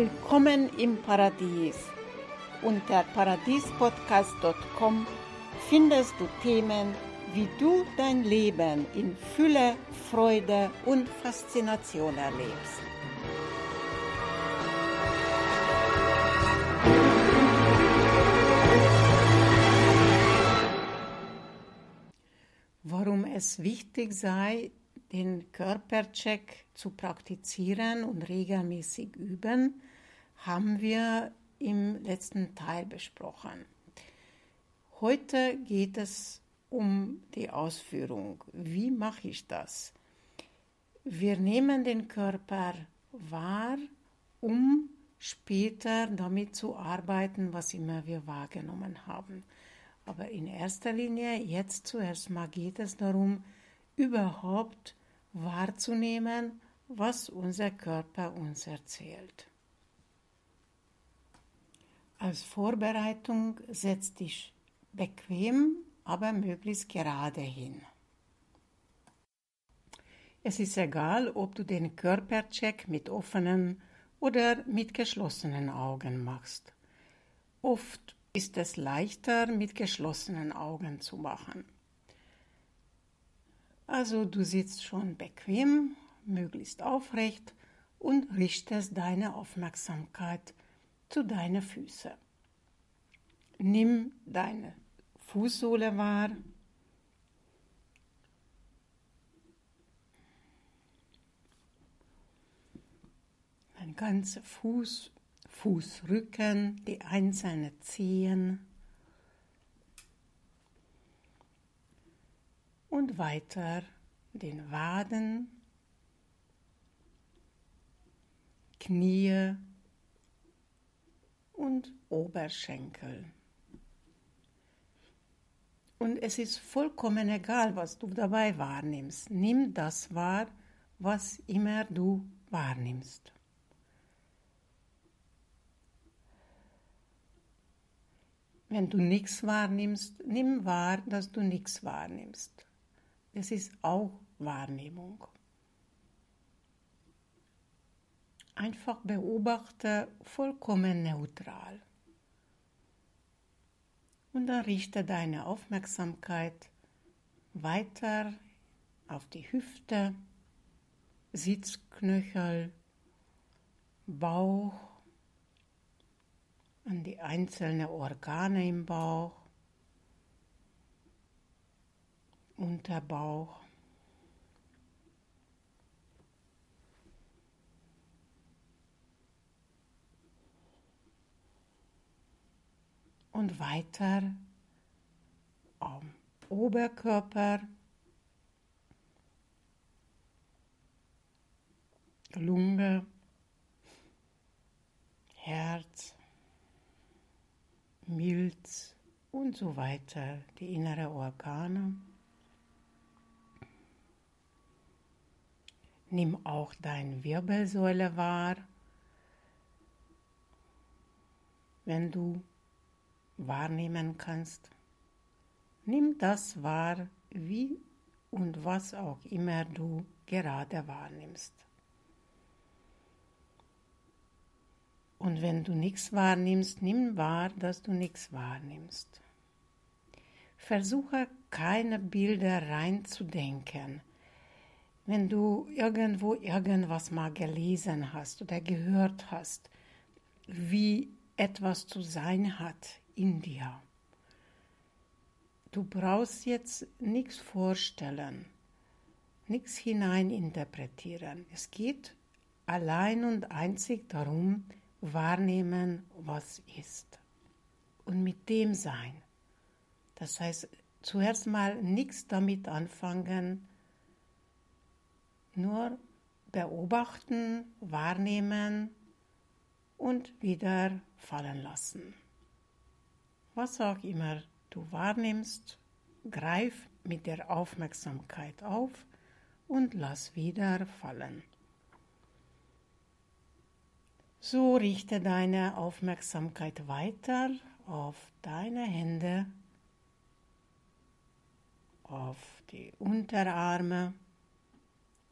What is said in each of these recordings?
Willkommen im Paradies. Unter paradiespodcast.com findest du Themen, wie du dein Leben in Fülle, Freude und Faszination erlebst. Warum es wichtig sei, den Körpercheck zu praktizieren und regelmäßig üben, haben wir im letzten Teil besprochen. Heute geht es um die Ausführung. Wie mache ich das? Wir nehmen den Körper wahr, um später damit zu arbeiten, was immer wir wahrgenommen haben. Aber in erster Linie, jetzt zuerst mal geht es darum, überhaupt wahrzunehmen, was unser Körper uns erzählt. Als Vorbereitung setz dich bequem, aber möglichst gerade hin. Es ist egal, ob du den Körpercheck mit offenen oder mit geschlossenen Augen machst. Oft ist es leichter, mit geschlossenen Augen zu machen. Also du sitzt schon bequem, möglichst aufrecht und richtest deine Aufmerksamkeit zu deinen Füßen. Nimm deine Fußsohle wahr. Dein ganzer Fuß, Fußrücken, die einzelnen Zehen. und weiter den Waden, Knie und Oberschenkel. Und es ist vollkommen egal, was du dabei wahrnimmst. Nimm das wahr, was immer du wahrnimmst. Wenn du nichts wahrnimmst, nimm wahr, dass du nichts wahrnimmst. Es ist auch Wahrnehmung. Einfach beobachte vollkommen neutral. Und dann richte deine Aufmerksamkeit weiter auf die Hüfte, Sitzknöchel, Bauch, an die einzelnen Organe im Bauch, Unterbauch. Und weiter am Oberkörper, Lunge, Herz, Milz und so weiter, die inneren Organe. Nimm auch deine Wirbelsäule wahr, wenn du wahrnehmen kannst. Nimm das wahr, wie und was auch immer du gerade wahrnimmst. Und wenn du nichts wahrnimmst, nimm wahr, dass du nichts wahrnimmst. Versuche keine Bilder reinzudenken wenn du irgendwo irgendwas mal gelesen hast oder gehört hast, wie etwas zu sein hat in dir. Du brauchst jetzt nichts vorstellen, nichts hineininterpretieren. Es geht allein und einzig darum, wahrnehmen, was ist und mit dem sein. Das heißt, zuerst mal nichts damit anfangen, nur beobachten, wahrnehmen und wieder fallen lassen. Was auch immer du wahrnimmst, greif mit der Aufmerksamkeit auf und lass wieder fallen. So richte deine Aufmerksamkeit weiter auf deine Hände, auf die Unterarme,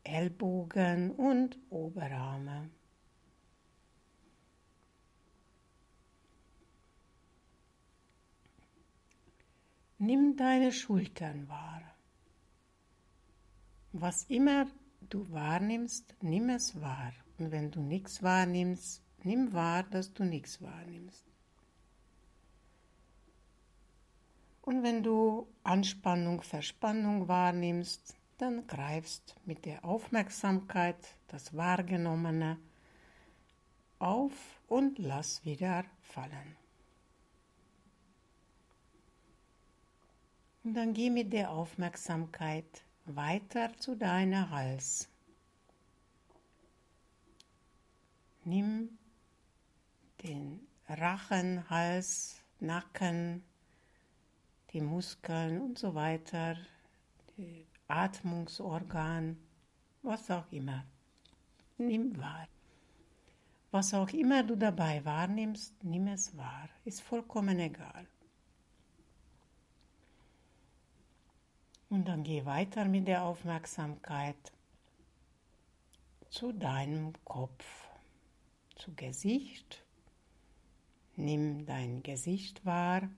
Ellbogen und Oberarme. Nimm deine Schultern wahr. Was immer du wahrnimmst, nimm es wahr. Und wenn du nichts wahrnimmst, nimm wahr, dass du nichts wahrnimmst. Und wenn du Anspannung, Verspannung wahrnimmst, dann greifst mit der Aufmerksamkeit das Wahrgenommene auf und lass wieder fallen. Und dann geh mit der Aufmerksamkeit weiter zu deiner Hals. Nimm den Rachen, Hals, Nacken, die Muskeln und so weiter, die Atmungsorgan, was auch immer. Nimm wahr. Was auch immer du dabei wahrnimmst, nimm es wahr. Ist vollkommen egal. Und dann geh weiter mit der Aufmerksamkeit zu deinem Kopf zu Gesicht. Nimm dein Gesicht wahr.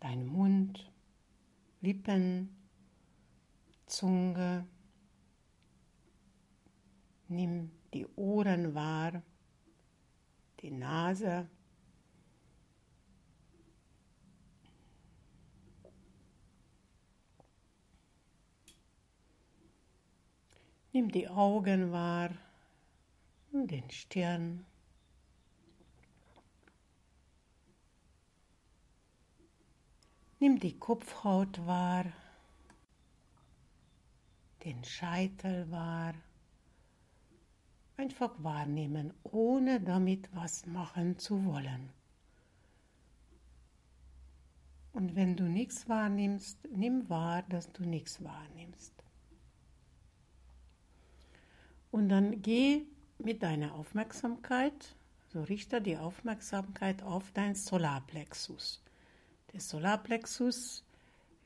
Dein Mund, Lippen, Zunge. Nimm die Ohren wahr, die Nase. Nimm die Augen wahr und den Stirn. Nimm die Kopfhaut wahr, den Scheitel wahr. Einfach wahrnehmen, ohne damit was machen zu wollen. Und wenn du nichts wahrnimmst, nimm wahr, dass du nichts wahrnimmst. Und dann geh mit deiner Aufmerksamkeit, so richte die Aufmerksamkeit auf dein Solarplexus. Der Solarplexus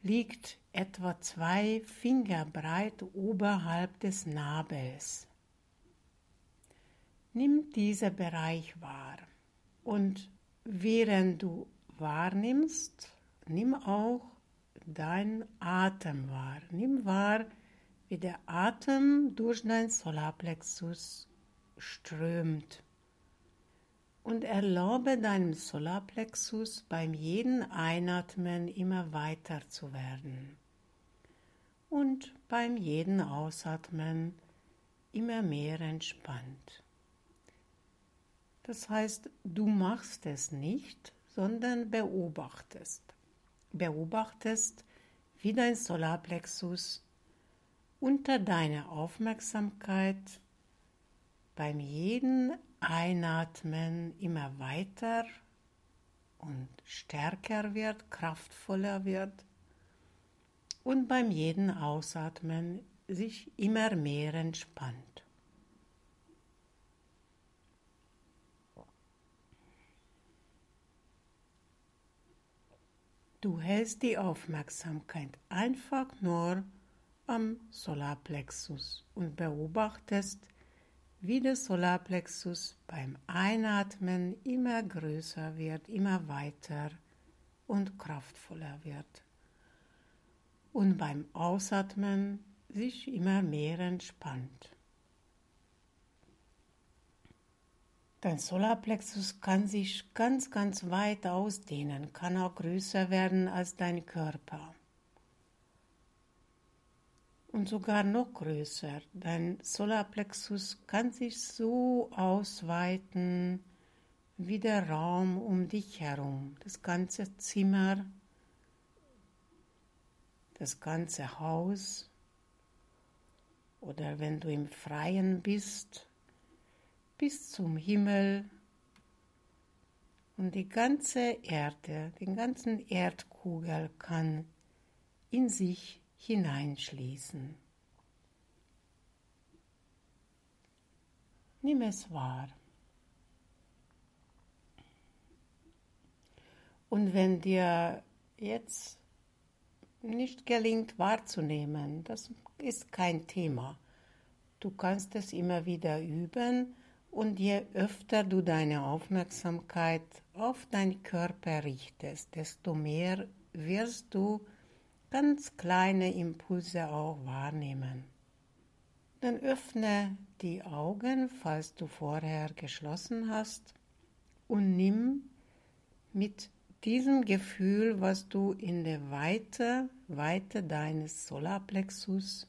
liegt etwa zwei Finger breit oberhalb des Nabels. Nimm diesen Bereich wahr und während du wahrnimmst, nimm auch deinen Atem wahr. Nimm wahr, wie der Atem durch dein Solarplexus strömt. Und erlaube deinem Solarplexus beim jeden Einatmen immer weiter zu werden. Und beim jeden Ausatmen immer mehr entspannt. Das heißt, du machst es nicht, sondern beobachtest. Beobachtest, wie dein Solarplexus unter deiner Aufmerksamkeit beim jeden Einatmen immer weiter und stärker wird, kraftvoller wird und beim jeden Ausatmen sich immer mehr entspannt. Du hältst die Aufmerksamkeit einfach nur am Solarplexus und beobachtest, wie der Solarplexus beim Einatmen immer größer wird, immer weiter und kraftvoller wird. Und beim Ausatmen sich immer mehr entspannt. Dein Solarplexus kann sich ganz, ganz weit ausdehnen, kann auch größer werden als dein Körper und sogar noch größer. Dein Solarplexus kann sich so ausweiten wie der Raum um dich herum, das ganze Zimmer, das ganze Haus oder wenn du im Freien bist, bis zum Himmel und die ganze Erde, den ganzen Erdkugel kann in sich hineinschließen. Nimm es wahr. Und wenn dir jetzt nicht gelingt wahrzunehmen, das ist kein Thema. Du kannst es immer wieder üben Und je öfter du deine Aufmerksamkeit auf deinen Körper richtest, desto mehr wirst du ganz kleine Impulse auch wahrnehmen. Dann öffne die Augen, falls du vorher geschlossen hast, und nimm mit diesem Gefühl, was du in der Weite, Weite deines Solarplexus,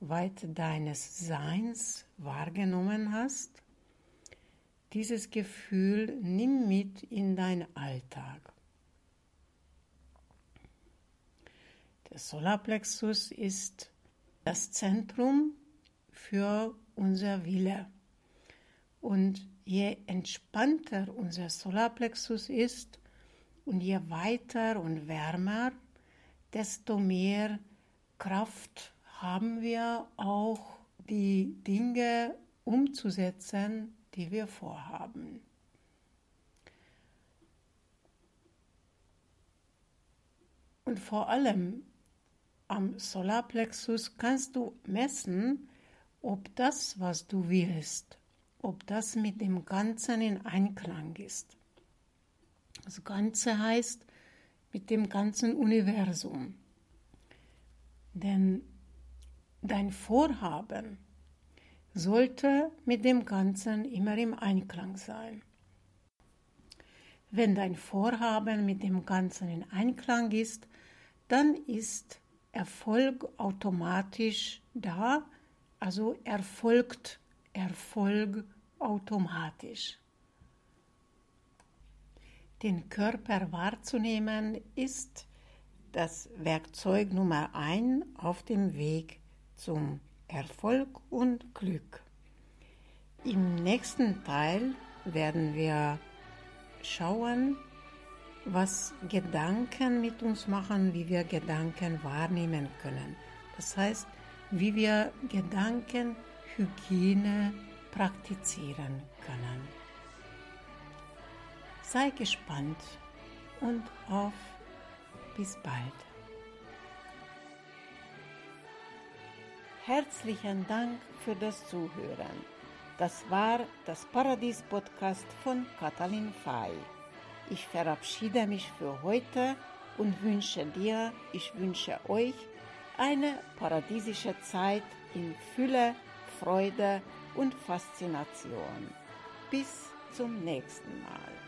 Weite deines Seins wahrgenommen hast, dieses Gefühl nimm mit in deinen Alltag. Der Solarplexus ist das Zentrum für unser Wille. Und je entspannter unser Solarplexus ist und je weiter und wärmer, desto mehr Kraft haben wir auch die Dinge umzusetzen, die wir vorhaben. Und vor allem am Solarplexus kannst du messen, ob das, was du willst, ob das mit dem Ganzen in Einklang ist. Das Ganze heißt mit dem ganzen Universum. Denn dein Vorhaben sollte mit dem Ganzen immer im Einklang sein. Wenn dein Vorhaben mit dem Ganzen in Einklang ist, dann ist Erfolg automatisch da, also erfolgt Erfolg automatisch. Den Körper wahrzunehmen ist das Werkzeug Nummer ein auf dem Weg zum Erfolg und Glück. Im nächsten Teil werden wir schauen, was Gedanken mit uns machen, wie wir Gedanken wahrnehmen können. Das heißt, wie wir Gedankenhygiene praktizieren können. Sei gespannt und auf bis bald. Herzlichen Dank für das Zuhören. Das war das Paradies-Podcast von Katalin Fay. Ich verabschiede mich für heute und wünsche dir, ich wünsche euch eine paradiesische Zeit in Fülle, Freude und Faszination. Bis zum nächsten Mal.